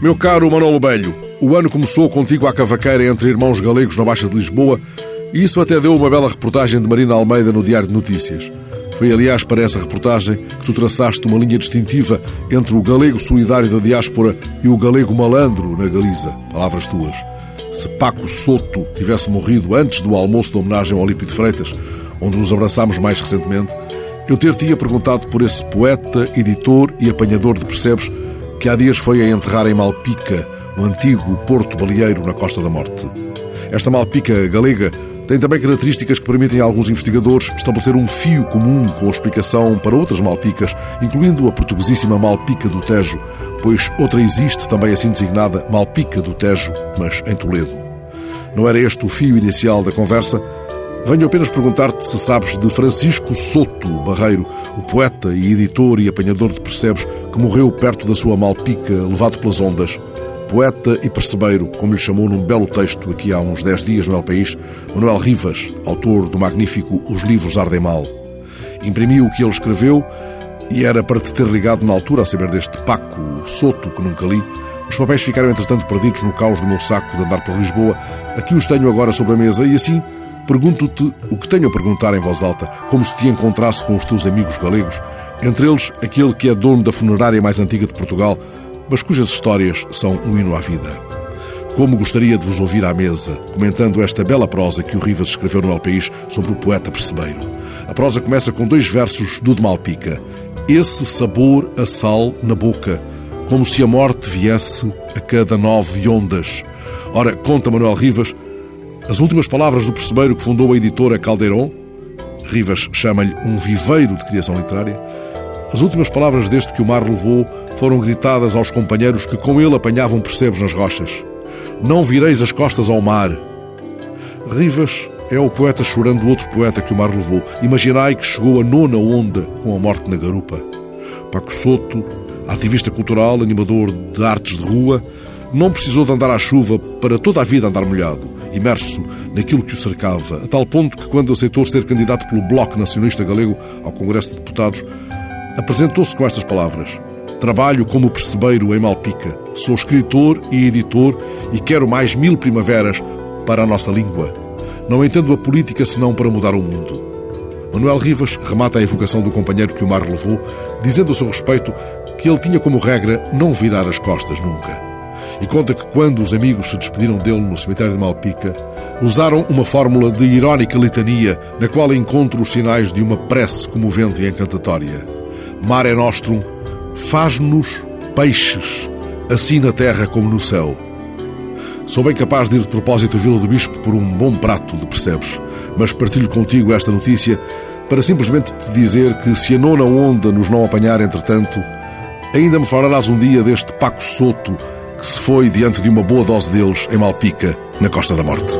Meu caro Manolo Belho, o ano começou contigo à cavaqueira entre irmãos galegos na Baixa de Lisboa e isso até deu uma bela reportagem de Marina Almeida no Diário de Notícias. Foi, aliás, para essa reportagem que tu traçaste uma linha distintiva entre o galego solidário da diáspora e o galego malandro na Galiza. Palavras tuas. Se Paco Soto tivesse morrido antes do almoço de homenagem ao de Freitas, onde nos abraçámos mais recentemente, eu ter-te-ia perguntado por esse poeta, editor e apanhador de percebes que há dias foi a enterrar em Malpica, o antigo porto baleeiro na Costa da Morte. Esta Malpica galega tem também características que permitem a alguns investigadores estabelecer um fio comum com a explicação para outras Malpicas, incluindo a portuguesíssima Malpica do Tejo, pois outra existe também assim designada Malpica do Tejo, mas em Toledo. Não era este o fio inicial da conversa? Venho apenas perguntar-te se sabes de Francisco Soto Barreiro, o poeta e editor e apanhador de percebes que morreu perto da sua Malpica, levado pelas ondas. Poeta e percebeiro, como lhe chamou num belo texto aqui há uns 10 dias no El País, Manuel Rivas, autor do magnífico Os Livros Ardem Mal. Imprimiu o que ele escreveu e era para te ter ligado na altura a saber deste Paco Soto que nunca li. Os papéis ficaram entretanto perdidos no caos do meu saco de andar por Lisboa. Aqui os tenho agora sobre a mesa e assim pergunto-te o que tenho a perguntar em voz alta, como se te encontrasse com os teus amigos galegos, entre eles aquele que é dono da funerária mais antiga de Portugal, mas cujas histórias são um hino à vida. Como gostaria de vos ouvir à mesa, comentando esta bela prosa que o Rivas escreveu no El País sobre o poeta percebeiro. A prosa começa com dois versos do de Malpica. Esse sabor a sal na boca, como se a morte viesse a cada nove ondas. Ora, conta Manuel Rivas, as últimas palavras do percebeiro que fundou a editora Caldeirão, Rivas chama-lhe um viveiro de criação literária, as últimas palavras deste que o mar levou foram gritadas aos companheiros que com ele apanhavam percebos nas rochas. Não vireis as costas ao mar. Rivas é o poeta chorando outro poeta que o mar levou. Imaginai que chegou a nona onda com a morte na garupa. Paco Soto, ativista cultural, animador de artes de rua, não precisou de andar à chuva para toda a vida andar molhado, imerso naquilo que o cercava, a tal ponto que, quando aceitou ser candidato pelo Bloco Nacionalista Galego ao Congresso de Deputados, apresentou-se com estas palavras: Trabalho como percebeiro em Malpica, sou escritor e editor e quero mais mil primaveras para a nossa língua. Não entendo a política senão para mudar o mundo. Manuel Rivas remata a evocação do companheiro que o mar levou, dizendo a seu respeito que ele tinha como regra não virar as costas nunca e conta que quando os amigos se despediram dele no cemitério de Malpica, usaram uma fórmula de irónica litania na qual encontro os sinais de uma prece comovente e encantatória. Mare Nostrum faz-nos peixes, assim na terra como no céu. Sou bem capaz de ir de propósito à Vila do Bispo por um bom prato de percebes, mas partilho contigo esta notícia para simplesmente te dizer que se a nona onda nos não apanhar entretanto, ainda me falarás um dia deste Paco Soto que se foi diante de uma boa dose deles em Malpica, na Costa da Morte.